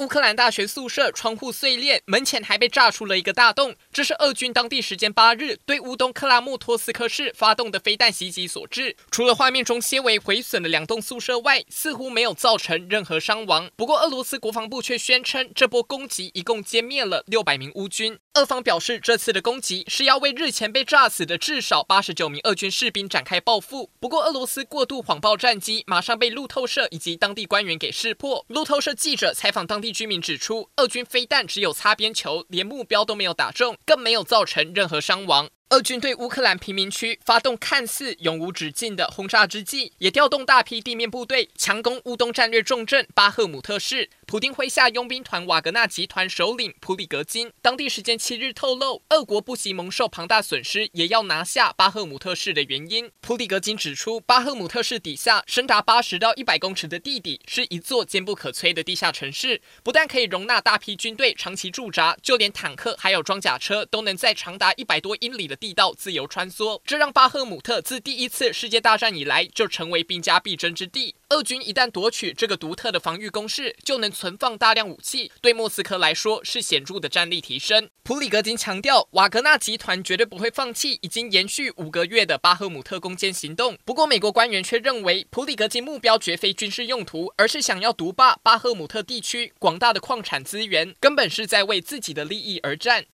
乌克兰大学宿舍窗户碎裂，门前还被炸出了一个大洞。这是俄军当地时间八日对乌东克拉莫托斯克市发动的飞弹袭击所致。除了画面中些微毁损的两栋宿舍外，似乎没有造成任何伤亡。不过，俄罗斯国防部却宣称，这波攻击一共歼灭了六百名乌军。俄方表示，这次的攻击是要为日前被炸死的至少八十九名俄军士兵展开报复。不过，俄罗斯过度谎报战机，马上被路透社以及当地官员给识破。路透社记者采访当地。居民指出，俄军飞弹只有擦边球，连目标都没有打中，更没有造成任何伤亡。俄军对乌克兰平民区发动看似永无止境的轰炸之际，也调动大批地面部队强攻乌东战略重镇巴赫姆特市。普丁麾下佣兵团瓦格纳集团首领普里格金，当地时间七日透露，俄国不惜蒙受庞大损失，也要拿下巴赫姆特市的原因。普里格金指出，巴赫姆特市底下深达八十到一百公尺的地底，是一座坚不可摧的地下城市，不但可以容纳大批军队长期驻扎，就连坦克还有装甲车都能在长达一百多英里的地道自由穿梭，这让巴赫姆特自第一次世界大战以来就成为兵家必争之地。俄军一旦夺取这个独特的防御工事，就能存放大量武器，对莫斯科来说是显著的战力提升。普里格金强调，瓦格纳集团绝对不会放弃已经延续五个月的巴赫姆特攻坚行动。不过，美国官员却认为，普里格金目标绝非军事用途，而是想要独霸巴赫姆特地区广大的矿产资源，根本是在为自己的利益而战。